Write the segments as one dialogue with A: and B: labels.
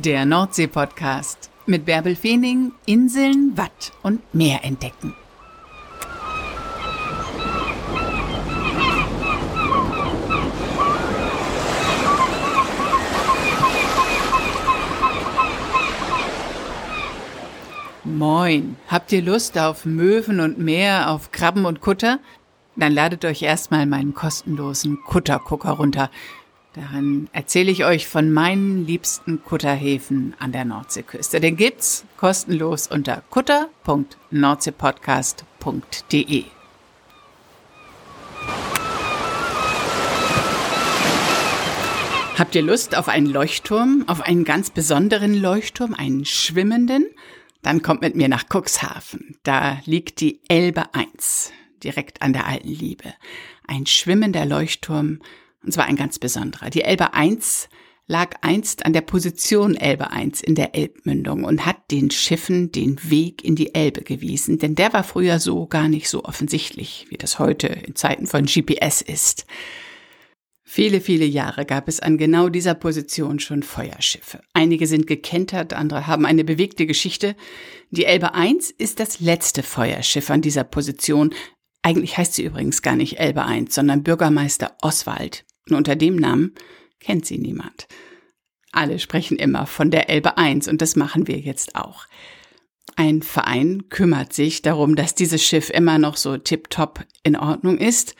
A: Der Nordsee-Podcast mit Bärbel Feening, Inseln, Watt und Meer entdecken. Moin, habt ihr Lust auf Möwen und Meer, auf Krabben und Kutter? Dann ladet euch erstmal meinen kostenlosen Kuttergucker runter. Darin erzähle ich euch von meinen liebsten Kutterhäfen an der Nordseeküste. Den gibt's kostenlos unter kutter.nordseepodcast.de. Habt ihr Lust auf einen Leuchtturm, auf einen ganz besonderen Leuchtturm, einen schwimmenden? Dann kommt mit mir nach Cuxhaven. Da liegt die Elbe 1, direkt an der alten Liebe. Ein schwimmender Leuchtturm, und zwar ein ganz besonderer. Die Elbe 1 lag einst an der Position Elbe 1 in der Elbmündung und hat den Schiffen den Weg in die Elbe gewiesen, denn der war früher so gar nicht so offensichtlich, wie das heute in Zeiten von GPS ist. Viele, viele Jahre gab es an genau dieser Position schon Feuerschiffe. Einige sind gekentert, andere haben eine bewegte Geschichte. Die Elbe 1 ist das letzte Feuerschiff an dieser Position. Eigentlich heißt sie übrigens gar nicht Elbe 1, sondern Bürgermeister Oswald. Und unter dem Namen kennt sie niemand. Alle sprechen immer von der Elbe 1 und das machen wir jetzt auch. Ein Verein kümmert sich darum, dass dieses Schiff immer noch so tiptop in Ordnung ist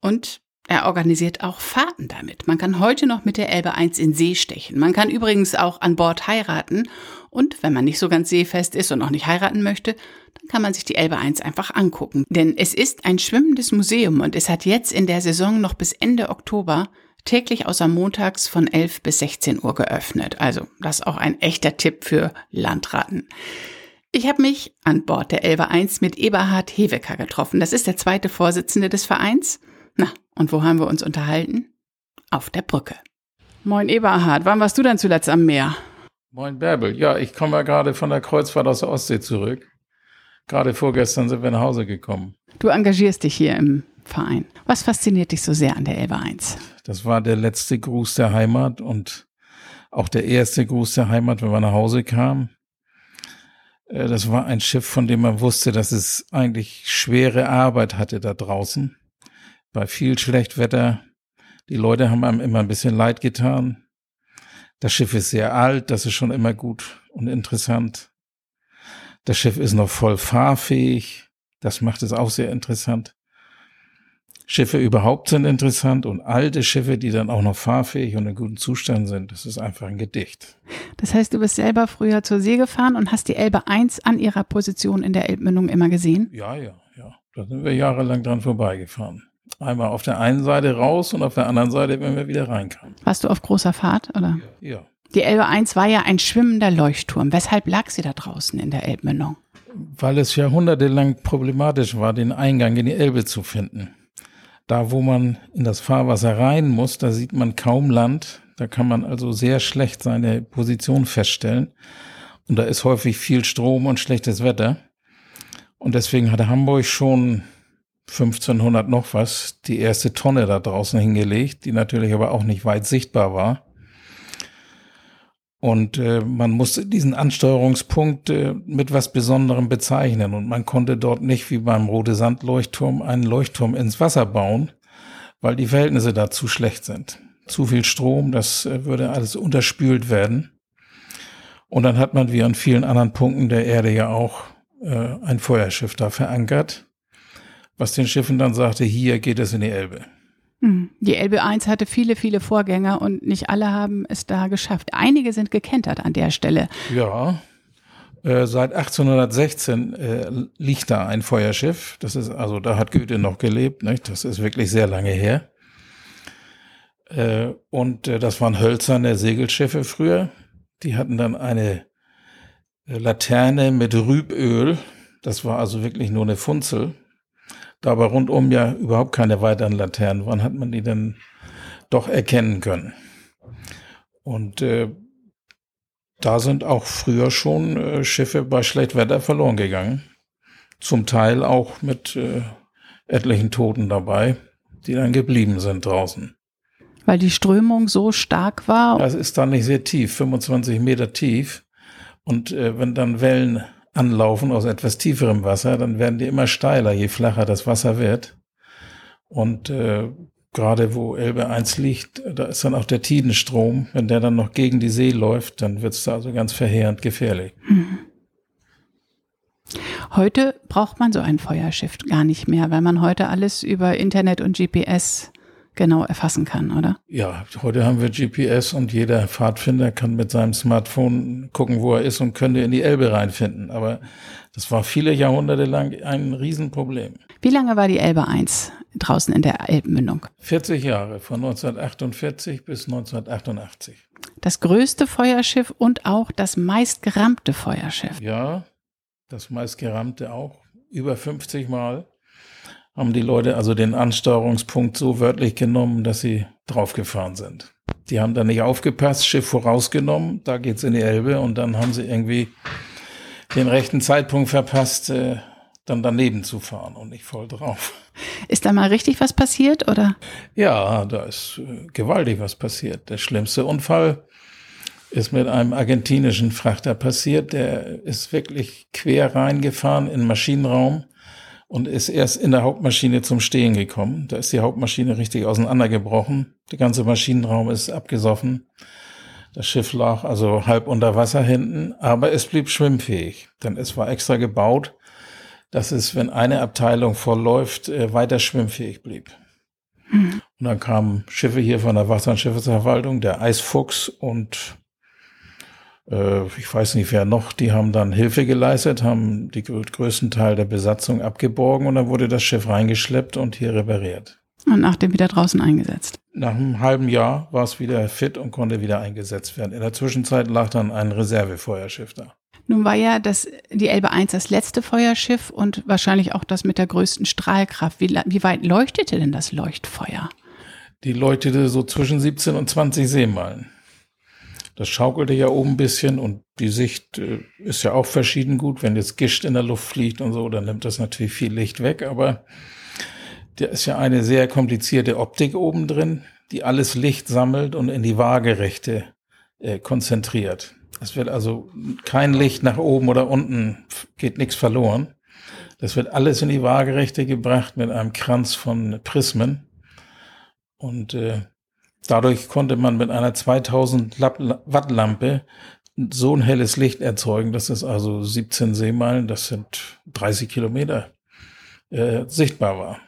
A: und er organisiert auch Fahrten damit. Man kann heute noch mit der Elbe 1 in See stechen. Man kann übrigens auch an Bord heiraten. Und wenn man nicht so ganz seefest ist und auch nicht heiraten möchte, dann kann man sich die Elbe 1 einfach angucken. Denn es ist ein schwimmendes Museum und es hat jetzt in der Saison noch bis Ende Oktober täglich außer montags von 11 bis 16 Uhr geöffnet. Also das ist auch ein echter Tipp für Landratten. Ich habe mich an Bord der Elbe 1 mit Eberhard Hewecker getroffen. Das ist der zweite Vorsitzende des Vereins. Na, und wo haben wir uns unterhalten? Auf der Brücke. Moin Eberhard, wann warst du denn zuletzt am Meer?
B: Moin Bärbel, ja, ich komme ja gerade von der Kreuzfahrt aus der Ostsee zurück. Gerade vorgestern sind wir nach Hause gekommen.
A: Du engagierst dich hier im Verein. Was fasziniert dich so sehr an der Elbe 1?
B: Das war der letzte Gruß der Heimat und auch der erste Gruß der Heimat, wenn man nach Hause kam. Äh, das war ein Schiff, von dem man wusste, dass es eigentlich schwere Arbeit hatte da draußen bei viel Schlechtwetter. Die Leute haben einem immer ein bisschen leid getan. Das Schiff ist sehr alt, das ist schon immer gut und interessant. Das Schiff ist noch voll fahrfähig, das macht es auch sehr interessant. Schiffe überhaupt sind interessant und alte Schiffe, die dann auch noch fahrfähig und in gutem Zustand sind, das ist einfach ein Gedicht.
A: Das heißt, du bist selber früher zur See gefahren und hast die Elbe 1 an ihrer Position in der Elbmündung immer gesehen?
B: Ja, ja, ja. Da sind wir jahrelang dran vorbeigefahren. Einmal auf der einen Seite raus und auf der anderen Seite, wenn wir wieder reinkamen.
A: Warst du auf großer Fahrt, oder?
B: Ja.
A: Die Elbe 1 war ja ein schwimmender Leuchtturm. Weshalb lag sie da draußen in der Elbmündung?
B: Weil es jahrhundertelang problematisch war, den Eingang in die Elbe zu finden. Da, wo man in das Fahrwasser rein muss, da sieht man kaum Land. Da kann man also sehr schlecht seine Position feststellen. Und da ist häufig viel Strom und schlechtes Wetter. Und deswegen hatte Hamburg schon 1500 noch was die erste Tonne da draußen hingelegt, die natürlich aber auch nicht weit sichtbar war. Und äh, man musste diesen Ansteuerungspunkt äh, mit was Besonderem bezeichnen. Und man konnte dort nicht wie beim Rote Sandleuchtturm einen Leuchtturm ins Wasser bauen, weil die Verhältnisse da zu schlecht sind. Zu viel Strom, das äh, würde alles unterspült werden. Und dann hat man wie an vielen anderen Punkten der Erde ja auch äh, ein Feuerschiff da verankert was den Schiffen dann sagte, hier geht es in die Elbe.
A: Hm. Die Elbe 1 hatte viele, viele Vorgänger und nicht alle haben es da geschafft. Einige sind gekentert an der Stelle.
B: Ja, äh, seit 1816 äh, liegt da ein Feuerschiff. Das ist also, da hat Goethe noch gelebt. Nicht? Das ist wirklich sehr lange her. Äh, und äh, das waren hölzerne Segelschiffe früher. Die hatten dann eine äh, Laterne mit Rüböl. Das war also wirklich nur eine Funzel da aber rundum ja überhaupt keine weiteren Laternen waren, hat man die dann doch erkennen können. Und äh, da sind auch früher schon äh, Schiffe bei Schlechtwetter verloren gegangen. Zum Teil auch mit äh, etlichen Toten dabei, die dann geblieben sind draußen.
A: Weil die Strömung so stark war.
B: Das ist dann nicht sehr tief, 25 Meter tief. Und äh, wenn dann Wellen anlaufen aus etwas tieferem Wasser, dann werden die immer steiler, je flacher das Wasser wird. Und äh, gerade wo Elbe 1 liegt, da ist dann auch der Tidenstrom. Wenn der dann noch gegen die See läuft, dann wird es da also ganz verheerend gefährlich. Mhm.
A: Heute braucht man so ein Feuerschiff gar nicht mehr, weil man heute alles über Internet und GPS genau erfassen kann, oder?
B: Ja, heute haben wir GPS und jeder Pfadfinder kann mit seinem Smartphone gucken, wo er ist und könnte in die Elbe reinfinden. Aber das war viele Jahrhunderte lang ein Riesenproblem.
A: Wie lange war die Elbe 1 draußen in der Elbmündung?
B: 40 Jahre, von 1948 bis 1988.
A: Das größte Feuerschiff und auch das meistgerammte Feuerschiff.
B: Ja, das meistgerammte auch. Über 50 Mal haben die Leute also den Ansteuerungspunkt so wörtlich genommen, dass sie draufgefahren sind. Die haben da nicht aufgepasst, Schiff vorausgenommen, da geht's in die Elbe und dann haben sie irgendwie den rechten Zeitpunkt verpasst, äh, dann daneben zu fahren und nicht voll drauf.
A: Ist da mal richtig was passiert, oder?
B: Ja, da ist äh, gewaltig was passiert. Der schlimmste Unfall ist mit einem argentinischen Frachter passiert. Der ist wirklich quer reingefahren in den Maschinenraum und ist erst in der Hauptmaschine zum Stehen gekommen. Da ist die Hauptmaschine richtig auseinandergebrochen. Der ganze Maschinenraum ist abgesoffen. Das Schiff lag also halb unter Wasser hinten, aber es blieb schwimmfähig, denn es war extra gebaut, dass es, wenn eine Abteilung vollläuft, äh, weiter schwimmfähig blieb. Mhm. Und dann kamen Schiffe hier von der Wasser- und Schiffsverwaltung, der Eisfuchs und ich weiß nicht wer noch, die haben dann Hilfe geleistet, haben die größten Teil der Besatzung abgeborgen und dann wurde das Schiff reingeschleppt und hier repariert.
A: Und nachdem wieder draußen eingesetzt.
B: Nach einem halben Jahr war es wieder fit und konnte wieder eingesetzt werden. In der Zwischenzeit lag dann ein Reservefeuerschiff da.
A: Nun war ja das, die Elbe 1 das letzte Feuerschiff und wahrscheinlich auch das mit der größten Strahlkraft. Wie, wie weit leuchtete denn das Leuchtfeuer?
B: Die leuchtete so zwischen 17 und 20 Seemeilen. Das schaukelte ja oben ein bisschen und die Sicht äh, ist ja auch verschieden gut. Wenn jetzt Gischt in der Luft fliegt und so, dann nimmt das natürlich viel Licht weg, aber da ist ja eine sehr komplizierte Optik oben drin, die alles Licht sammelt und in die Waagerechte äh, konzentriert. Es wird also kein Licht nach oben oder unten, geht nichts verloren. Das wird alles in die Waagerechte gebracht mit einem Kranz von Prismen. Und äh, dadurch konnte man mit einer 2000 Watt Lampe so ein helles Licht erzeugen, dass es also 17 Seemeilen, das sind 30 Kilometer, äh, sichtbar war.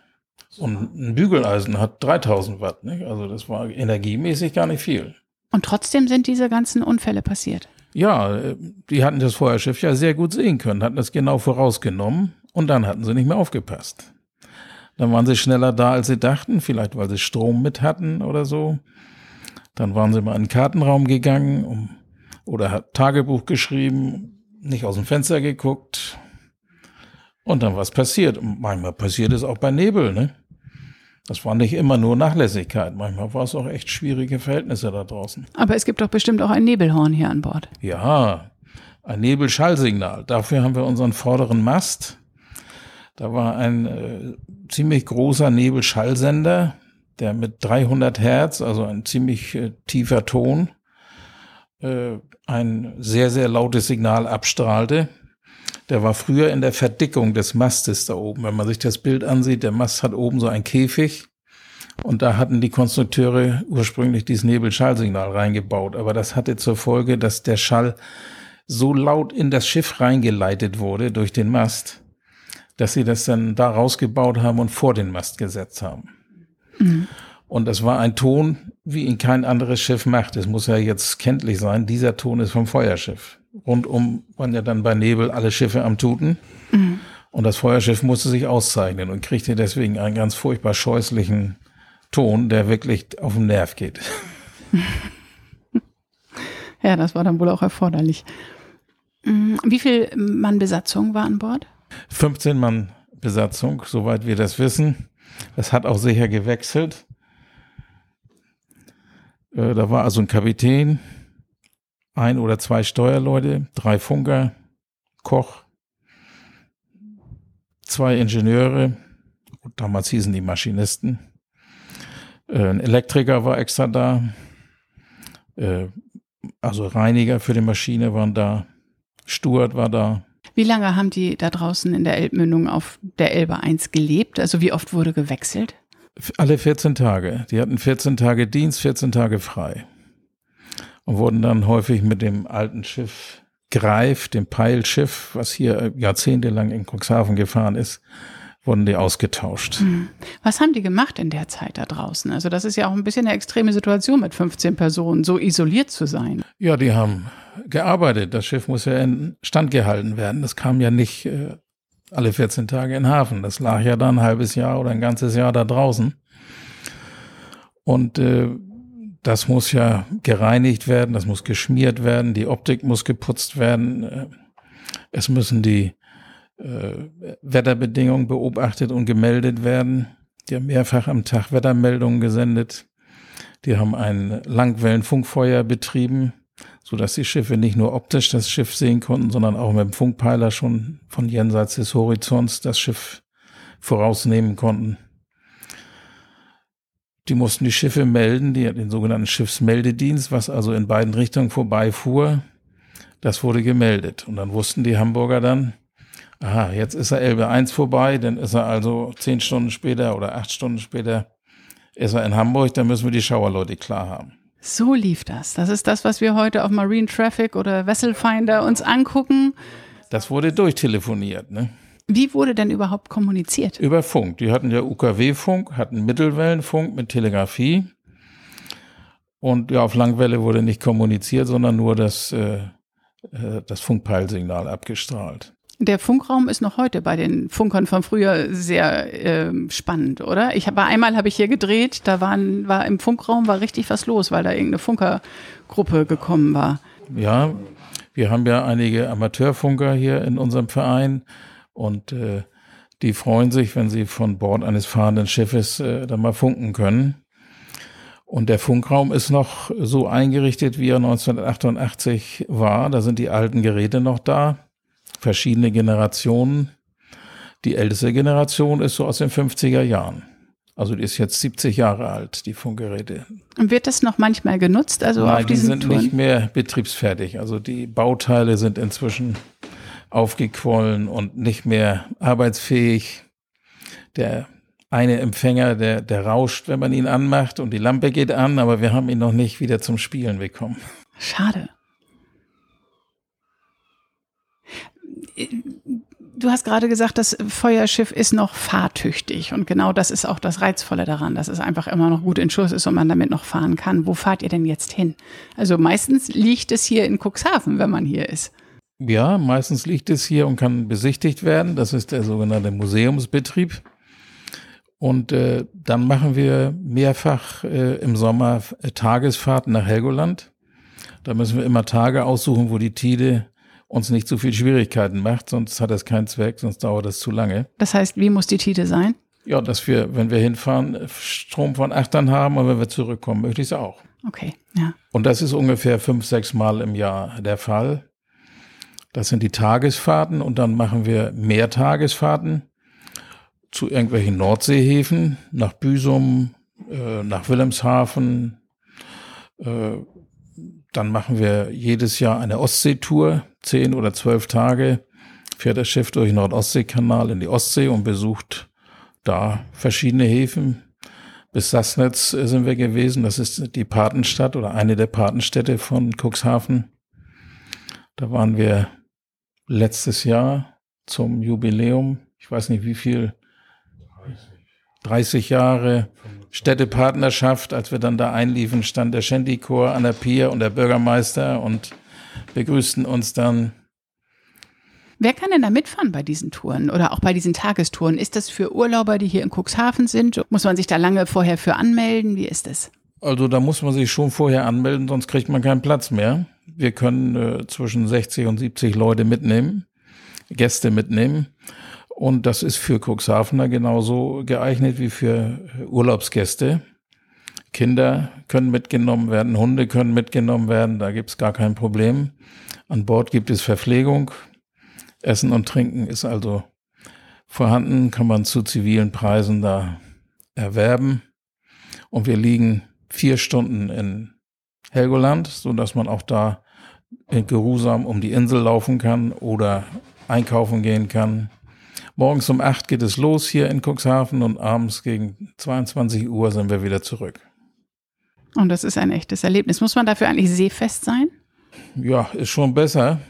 B: Und ein Bügeleisen hat 3000 Watt, nicht? also das war energiemäßig gar nicht viel.
A: Und trotzdem sind diese ganzen Unfälle passiert.
B: Ja, die hatten das Feuerschiff ja sehr gut sehen können, hatten das genau vorausgenommen und dann hatten sie nicht mehr aufgepasst. Dann waren sie schneller da, als sie dachten, vielleicht weil sie Strom mit hatten oder so. Dann waren sie mal in den Kartenraum gegangen um, oder hat Tagebuch geschrieben, nicht aus dem Fenster geguckt. Und dann was passiert. Und manchmal passiert es auch bei Nebel, ne? Das war nicht immer nur Nachlässigkeit. Manchmal war es auch echt schwierige Verhältnisse da draußen.
A: Aber es gibt doch bestimmt auch ein Nebelhorn hier an Bord.
B: Ja, ein Nebelschallsignal. Dafür haben wir unseren vorderen Mast. Da war ein äh, ziemlich großer Nebelschallsender, der mit 300 Hertz, also ein ziemlich äh, tiefer Ton, äh, ein sehr, sehr lautes Signal abstrahlte. Der war früher in der Verdickung des Mastes da oben. Wenn man sich das Bild ansieht, der Mast hat oben so ein Käfig. Und da hatten die Konstrukteure ursprünglich dieses Nebelschallsignal reingebaut. Aber das hatte zur Folge, dass der Schall so laut in das Schiff reingeleitet wurde durch den Mast, dass sie das dann da rausgebaut haben und vor den Mast gesetzt haben. Mhm. Und das war ein Ton, wie ihn kein anderes Schiff macht. Es muss ja jetzt kenntlich sein, dieser Ton ist vom Feuerschiff rundum waren ja dann bei Nebel alle Schiffe am Tuten. Mhm. Und das Feuerschiff musste sich auszeichnen und kriegte deswegen einen ganz furchtbar scheußlichen Ton, der wirklich auf den Nerv geht.
A: Ja, das war dann wohl auch erforderlich. Mhm. Wie viel Mann Besatzung war an Bord?
B: 15 Mann Besatzung, soweit wir das wissen. Es hat auch sicher gewechselt. Äh, da war also ein Kapitän, ein oder zwei Steuerleute, drei Funker, Koch, zwei Ingenieure, damals hießen die Maschinisten, Äh, ein Elektriker war extra da. Äh, also Reiniger für die Maschine waren da. Stuart war da.
A: Wie lange haben die da draußen in der Elbmündung auf der Elbe 1 gelebt? Also wie oft wurde gewechselt?
B: Alle 14 Tage. Die hatten 14 Tage Dienst, 14 Tage frei. Und wurden dann häufig mit dem alten Schiff Greif, dem Peilschiff, was hier jahrzehntelang in Cuxhaven gefahren ist, wurden die ausgetauscht. Hm.
A: Was haben die gemacht in der Zeit da draußen? Also das ist ja auch ein bisschen eine extreme Situation mit 15 Personen, so isoliert zu sein.
B: Ja, die haben gearbeitet. Das Schiff muss ja in Stand gehalten werden. Das kam ja nicht äh, alle 14 Tage in den Hafen. Das lag ja dann ein halbes Jahr oder ein ganzes Jahr da draußen. Und äh, das muss ja gereinigt werden, das muss geschmiert werden, die Optik muss geputzt werden. Äh, es müssen die Wetterbedingungen beobachtet und gemeldet werden. Die haben mehrfach am Tag Wettermeldungen gesendet. Die haben ein Langwellenfunkfeuer betrieben, so dass die Schiffe nicht nur optisch das Schiff sehen konnten, sondern auch mit dem Funkpeiler schon von jenseits des Horizonts das Schiff vorausnehmen konnten. Die mussten die Schiffe melden, die den sogenannten Schiffsmeldedienst, was also in beiden Richtungen vorbeifuhr. Das wurde gemeldet. Und dann wussten die Hamburger dann, aha, jetzt ist er Elbe 1 vorbei, dann ist er also zehn Stunden später oder acht Stunden später ist er in Hamburg, dann müssen wir die Schauerleute klar haben.
A: So lief das. Das ist das, was wir heute auf Marine Traffic oder Vessel Finder uns angucken.
B: Das wurde durchtelefoniert, ne?
A: Wie wurde denn überhaupt kommuniziert?
B: Über Funk. Die hatten ja UKW-Funk, hatten Mittelwellenfunk mit Telegrafie. Und ja, auf Langwelle wurde nicht kommuniziert, sondern nur das, äh, äh das Funkpeilsignal abgestrahlt.
A: Der Funkraum ist noch heute bei den Funkern von früher sehr äh, spannend, oder? Ich habe einmal habe ich hier gedreht, da waren, war im Funkraum war richtig was los, weil da irgendeine Funkergruppe gekommen war.
B: Ja, wir haben ja einige Amateurfunker hier in unserem Verein und äh, die freuen sich, wenn sie von Bord eines fahrenden Schiffes äh, da mal funken können. Und der Funkraum ist noch so eingerichtet, wie er 1988 war. Da sind die alten Geräte noch da, verschiedene Generationen. Die älteste Generation ist so aus den 50er Jahren. Also die ist jetzt 70 Jahre alt, die Funkgeräte.
A: Und wird das noch manchmal genutzt? Also
B: Nein,
A: auf diesen
B: die sind
A: Touren?
B: nicht mehr betriebsfertig. Also die Bauteile sind inzwischen aufgequollen und nicht mehr arbeitsfähig. Der eine Empfänger, der, der rauscht, wenn man ihn anmacht und die Lampe geht an, aber wir haben ihn noch nicht wieder zum Spielen bekommen.
A: Schade. Du hast gerade gesagt, das Feuerschiff ist noch fahrtüchtig und genau das ist auch das Reizvolle daran, dass es einfach immer noch gut in Schuss ist und man damit noch fahren kann. Wo fahrt ihr denn jetzt hin? Also meistens liegt es hier in Cuxhaven, wenn man hier ist.
B: Ja, meistens liegt es hier und kann besichtigt werden. Das ist der sogenannte Museumsbetrieb. Und äh, dann machen wir mehrfach äh, im Sommer Tagesfahrten nach Helgoland. Da müssen wir immer Tage aussuchen, wo die Tide uns nicht zu viel Schwierigkeiten macht, sonst hat das keinen Zweck, sonst dauert das zu lange.
A: Das heißt, wie muss die Tide sein?
B: Ja, dass wir, wenn wir hinfahren, Strom von Achtern haben und wenn wir zurückkommen, möglichst auch.
A: Okay, ja.
B: Und das ist ungefähr fünf, sechs Mal im Jahr der Fall. Das sind die Tagesfahrten und dann machen wir mehr Tagesfahrten zu irgendwelchen Nordseehäfen, nach Büsum, äh, nach Wilhelmshaven. Äh, dann machen wir jedes Jahr eine Ostseetour, zehn oder zwölf Tage, fährt das Schiff durch den Nord-Ostsee-Kanal in die Ostsee und besucht da verschiedene Häfen. Bis Sassnetz sind wir gewesen, das ist die Patenstadt oder eine der Patenstädte von Cuxhaven. Da waren wir letztes Jahr zum Jubiläum, ich weiß nicht wie viel, 30 Jahre Städtepartnerschaft, als wir dann da einliefen, stand der Shanty-Chor an der Pier und der Bürgermeister und begrüßten uns dann.
A: Wer kann denn da mitfahren bei diesen Touren oder auch bei diesen Tagestouren? Ist das für Urlauber, die hier in Cuxhaven sind? Muss man sich da lange vorher für anmelden? Wie ist das?
B: Also da muss man sich schon vorher anmelden, sonst kriegt man keinen Platz mehr. Wir können äh, zwischen 60 und 70 Leute mitnehmen, Gäste mitnehmen. Und das ist für Cuxhavener genauso geeignet wie für Urlaubsgäste. Kinder können mitgenommen werden, Hunde können mitgenommen werden, da gibt's gar kein Problem. An Bord gibt es Verpflegung. Essen und Trinken ist also vorhanden, kann man zu zivilen Preisen da erwerben. Und wir liegen vier Stunden in Helgoland, so dass man auch da geruhsam um die Insel laufen kann oder einkaufen gehen kann. Morgens um acht geht es los hier in Cuxhaven und abends gegen 22 Uhr sind wir wieder zurück.
A: Und das ist ein echtes Erlebnis. Muss man dafür eigentlich seefest sein?
B: Ja, ist schon besser.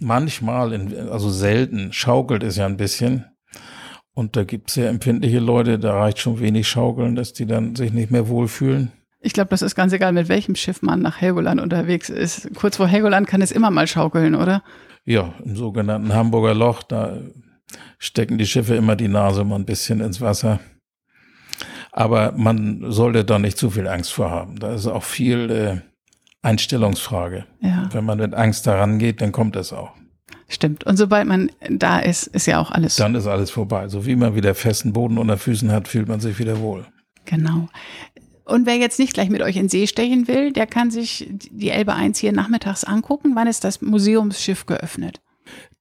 B: Manchmal, in, also selten, schaukelt es ja ein bisschen. Und da gibt es sehr empfindliche Leute, da reicht schon wenig Schaukeln, dass die dann sich nicht mehr wohlfühlen.
A: Ich glaube, das ist ganz egal, mit welchem Schiff man nach Helgoland unterwegs ist. Kurz vor Helgoland kann es immer mal schaukeln, oder?
B: Ja, im sogenannten Hamburger Loch, da stecken die Schiffe immer die Nase mal ein bisschen ins Wasser. Aber man sollte da nicht zu viel Angst vor haben. Da ist auch viel äh, Einstellungsfrage. Ja. Wenn man mit Angst daran geht, dann kommt es auch.
A: Stimmt. Und sobald man da ist, ist ja auch alles.
B: Dann ist alles vorbei. So wie man wieder festen Boden unter Füßen hat, fühlt man sich wieder wohl.
A: Genau. Und wer jetzt nicht gleich mit euch in See stechen will, der kann sich die Elbe 1 hier nachmittags angucken. Wann ist das Museumsschiff geöffnet?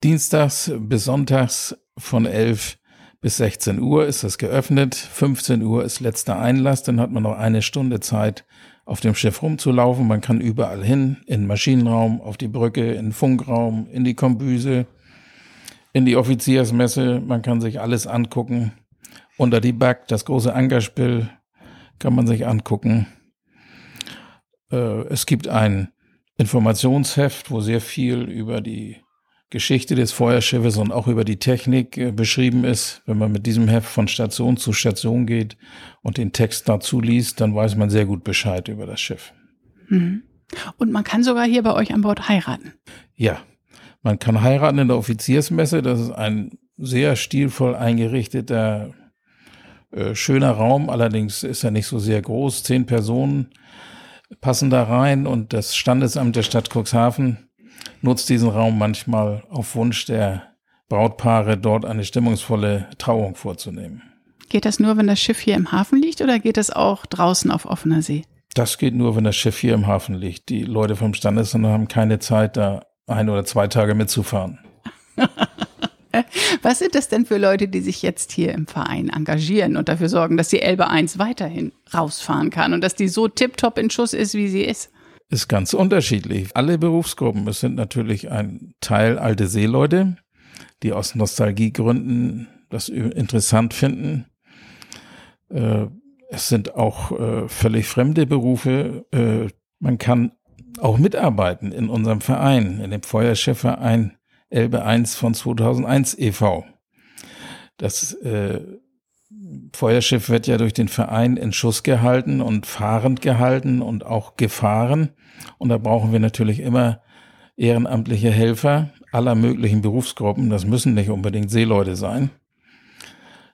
B: Dienstags bis sonntags von 11 bis 16 Uhr ist es geöffnet. 15 Uhr ist letzter Einlass. Dann hat man noch eine Stunde Zeit, auf dem Schiff rumzulaufen. Man kann überall hin, in den Maschinenraum, auf die Brücke, in den Funkraum, in die Kombüse, in die Offiziersmesse. Man kann sich alles angucken. Unter die Back, das große Ankerspiel, kann man sich angucken. Äh, es gibt ein Informationsheft, wo sehr viel über die Geschichte des Feuerschiffes und auch über die Technik äh, beschrieben ist. Wenn man mit diesem Heft von Station zu Station geht und den Text dazu liest, dann weiß man sehr gut Bescheid über das Schiff.
A: Mhm. Und man kann sogar hier bei euch an Bord heiraten.
B: Ja, man kann heiraten in der Offiziersmesse. Das ist ein sehr stilvoll eingerichteter, äh, schöner Raum. Allerdings ist er nicht so sehr groß. Zehn Personen passen da rein und das Standesamt der Stadt Cuxhaven nutzt diesen Raum manchmal auf Wunsch der Brautpaare, dort eine stimmungsvolle Trauung vorzunehmen.
A: Geht das nur, wenn das Schiff hier im Hafen liegt oder geht das auch draußen auf offener See?
B: Das geht nur, wenn das Schiff hier im Hafen liegt. Die Leute vom Standesamt haben keine Zeit, da ein oder zwei Tage mitzufahren.
A: Was sind das denn für Leute, die sich jetzt hier im Verein engagieren und dafür sorgen, dass die Elbe 1 weiterhin rausfahren kann und dass die so tiptop in Schuss ist, wie sie ist?
B: Ist ganz unterschiedlich. Alle Berufsgruppen, es sind natürlich ein Teil alte Seeleute, die aus Nostalgiegründen das interessant finden. Äh, es sind auch äh, völlig fremde Berufe. Äh, man kann auch mitarbeiten in unserem Verein, in dem Feuerschiffverein Elbe 1 von 2001 e.V. Das Feuerschiff wird ja durch den Verein in Schuss gehalten und fahrend gehalten und auch gefahren. Und da brauchen wir natürlich immer ehrenamtliche Helfer aller möglichen Berufsgruppen. Das müssen nicht unbedingt Seeleute sein.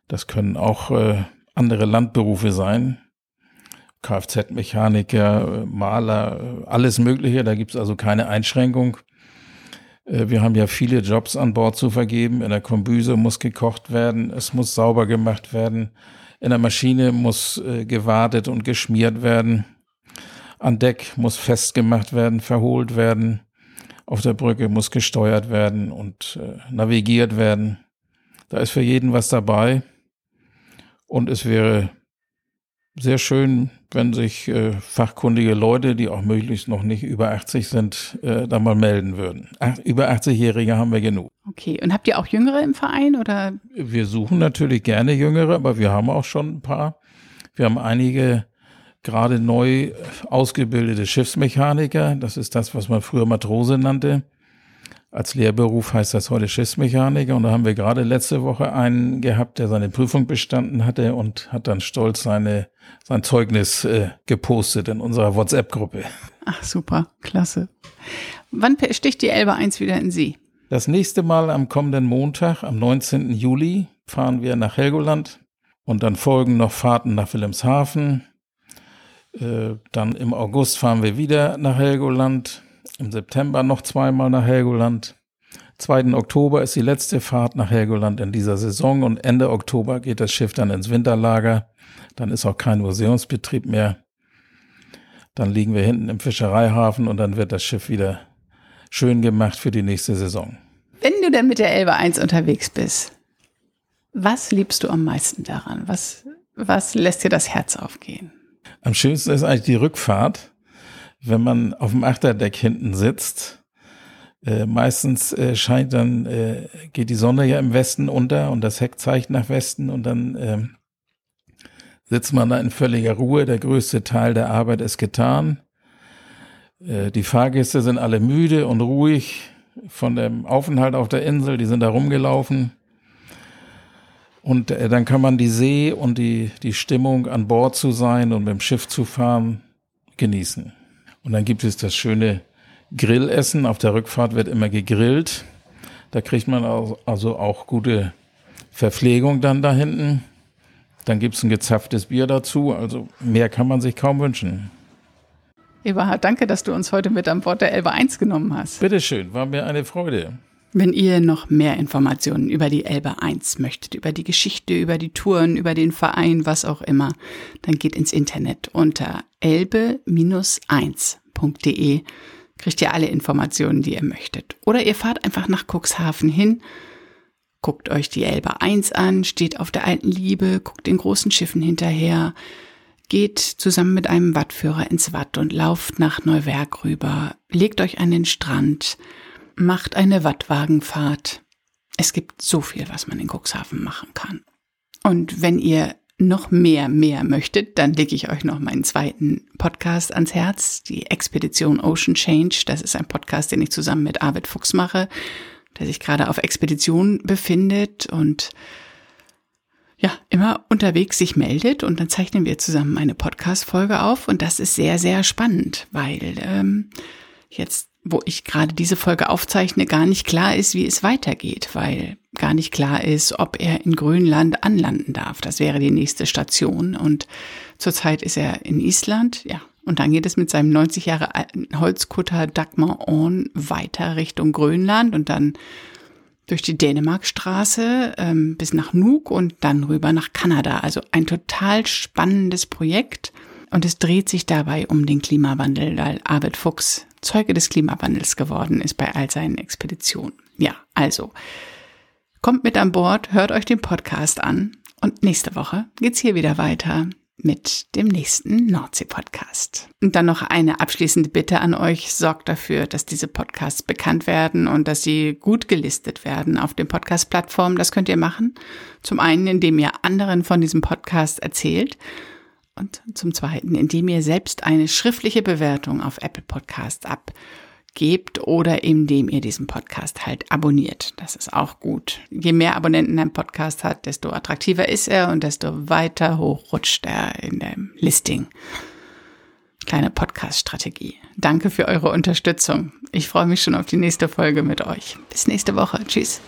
B: Das können auch äh, andere Landberufe sein. Kfz-Mechaniker, äh, Maler, äh, alles Mögliche. Da gibt es also keine Einschränkung. Äh, wir haben ja viele Jobs an Bord zu vergeben. In der Kombüse muss gekocht werden, es muss sauber gemacht werden. In der Maschine muss äh, gewartet und geschmiert werden. An Deck muss festgemacht werden, verholt werden. Auf der Brücke muss gesteuert werden und äh, navigiert werden. Da ist für jeden was dabei. Und es wäre sehr schön, wenn sich äh, fachkundige Leute, die auch möglichst noch nicht über 80 sind, äh, da mal melden würden. Ach, über 80-Jährige haben wir genug.
A: Okay, und habt ihr auch Jüngere im Verein oder?
B: Wir suchen natürlich gerne Jüngere, aber wir haben auch schon ein paar. Wir haben einige gerade neu ausgebildete Schiffsmechaniker. Das ist das, was man früher Matrose nannte. Als Lehrberuf heißt das heute Schiffsmechaniker. Und da haben wir gerade letzte Woche einen gehabt, der seine Prüfung bestanden hatte und hat dann stolz seine, sein Zeugnis äh, gepostet in unserer WhatsApp-Gruppe.
A: Ach, super, klasse. Wann sticht die Elbe 1 wieder in See?
B: Das nächste Mal am kommenden Montag, am 19. Juli, fahren wir nach Helgoland und dann folgen noch Fahrten nach Wilhelmshaven. Äh, dann im August fahren wir wieder nach Helgoland im September noch zweimal nach Helgoland. 2. Oktober ist die letzte Fahrt nach Helgoland in dieser Saison und Ende Oktober geht das Schiff dann ins Winterlager. Dann ist auch kein Museumsbetrieb mehr. Dann liegen wir hinten im Fischereihafen und dann wird das Schiff wieder schön gemacht für die nächste Saison.
A: Wenn du denn mit der Elbe 1 unterwegs bist, was liebst du am meisten daran? Was, was lässt dir das Herz aufgehen?
B: Am schönsten ist eigentlich die Rückfahrt, wenn man auf dem Achterdeck hinten sitzt. Äh, meistens äh, scheint dann, äh, geht die Sonne ja im Westen unter und das Heck zeigt nach Westen und dann äh, sitzt man da in völliger Ruhe. Der größte Teil der Arbeit ist getan. Äh, die Fahrgäste sind alle müde und ruhig von dem Aufenthalt auf der Insel. Die sind da rumgelaufen. Und äh, dann kann man die See und die, die Stimmung an Bord zu sein und mit dem Schiff zu fahren genießen. Und dann gibt es das schöne Grillessen. Auf der Rückfahrt wird immer gegrillt. Da kriegt man also auch gute Verpflegung dann da hinten. Dann gibt es ein gezapftes Bier dazu. Also mehr kann man sich kaum wünschen.
A: Eberhard, danke, dass du uns heute mit an Bord der Elbe 1 genommen hast.
B: Bitteschön, war mir eine Freude.
A: Wenn ihr noch mehr Informationen über die Elbe 1 möchtet, über die Geschichte, über die Touren, über den Verein, was auch immer, dann geht ins Internet unter elbe-1.de, kriegt ihr alle Informationen, die ihr möchtet. Oder ihr fahrt einfach nach Cuxhaven hin, guckt euch die Elbe 1 an, steht auf der alten Liebe, guckt den großen Schiffen hinterher, geht zusammen mit einem Wattführer ins Watt und lauft nach Neuwerk rüber, legt euch an den Strand, macht eine Wattwagenfahrt. Es gibt so viel, was man in Cuxhaven machen kann. Und wenn ihr noch mehr, mehr möchtet, dann lege ich euch noch meinen zweiten Podcast ans Herz, die Expedition Ocean Change. Das ist ein Podcast, den ich zusammen mit Arvid Fuchs mache, der sich gerade auf Expedition befindet und ja, immer unterwegs sich meldet und dann zeichnen wir zusammen eine Podcast-Folge auf und das ist sehr, sehr spannend, weil ähm, jetzt wo ich gerade diese Folge aufzeichne, gar nicht klar ist, wie es weitergeht, weil gar nicht klar ist, ob er in Grönland anlanden darf. Das wäre die nächste Station. Und zurzeit ist er in Island, ja. Und dann geht es mit seinem 90 Jahre alten Holzkutter Dagmar On weiter Richtung Grönland und dann durch die Dänemarkstraße ähm, bis nach Nuuk und dann rüber nach Kanada. Also ein total spannendes Projekt. Und es dreht sich dabei um den Klimawandel, weil Arvid Fuchs Zeuge des Klimawandels geworden ist bei all seinen Expeditionen. Ja, also kommt mit an Bord, hört euch den Podcast an und nächste Woche geht's hier wieder weiter mit dem nächsten Nordsee-Podcast. Und dann noch eine abschließende Bitte an euch. Sorgt dafür, dass diese Podcasts bekannt werden und dass sie gut gelistet werden auf den Podcast-Plattformen. Das könnt ihr machen. Zum einen, indem ihr anderen von diesem Podcast erzählt und zum Zweiten, indem ihr selbst eine schriftliche Bewertung auf Apple Podcast abgebt oder indem ihr diesen Podcast halt abonniert. Das ist auch gut. Je mehr Abonnenten ein Podcast hat, desto attraktiver ist er und desto weiter hoch rutscht er in dem Listing. Kleine Podcast-Strategie. Danke für eure Unterstützung. Ich freue mich schon auf die nächste Folge mit euch. Bis nächste Woche. Tschüss.